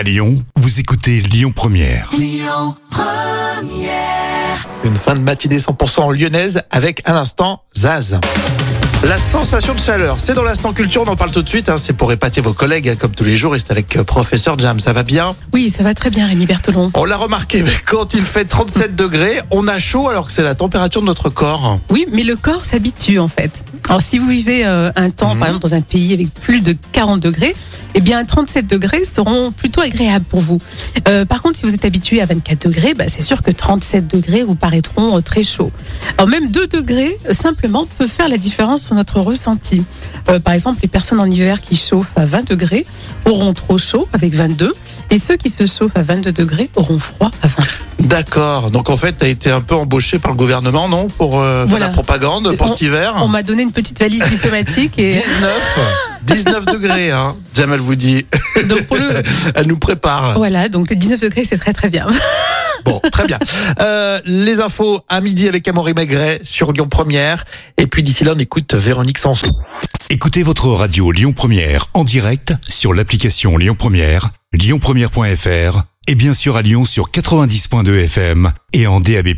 À Lyon, vous écoutez Lyon Première. Une fin de matinée 100% lyonnaise avec à l'instant Zaz. La sensation de chaleur, c'est dans l'instant culture, on en parle tout de suite, hein, c'est pour épater vos collègues comme tous les jours et c'est avec euh, professeur Jam, ça va bien? Oui, ça va très bien, Rémi Bertolon. On l'a remarqué, mais quand il fait 37 degrés, on a chaud alors que c'est la température de notre corps. Oui, mais le corps s'habitue en fait. Alors si vous vivez euh, un temps, par exemple, dans un pays avec plus de 40 degrés, eh bien 37 degrés seront plutôt agréables pour vous. Euh, par contre, si vous êtes habitué à 24 degrés, bah, c'est sûr que 37 degrés vous paraîtront euh, très chauds. Alors même 2 degrés, simplement, peut faire la différence sur notre ressenti. Euh, par exemple, les personnes en hiver qui chauffent à 20 degrés auront trop chaud avec 22, et ceux qui se chauffent à 22 degrés auront froid à 20. D'accord, donc en fait, tu as été un peu embauché par le gouvernement, non Pour euh, Voilà. la propagande pour On- cet hiver On m'a donné une petite valise diplomatique et 19 19 degrés, hein. Jam, elle vous dit, donc pour le elle nous prépare. voilà donc les 19 degrés c'est très très bien. Bon, très bien. Euh, les infos à midi avec Amaury Maigret sur Lyon Première. Et puis d'ici là, on écoute Véronique Sanson. Écoutez votre radio Lyon Première en direct sur l'application Lyon Première, lyonpremière.fr et bien sûr à Lyon sur 90.2 FM et en DAB+.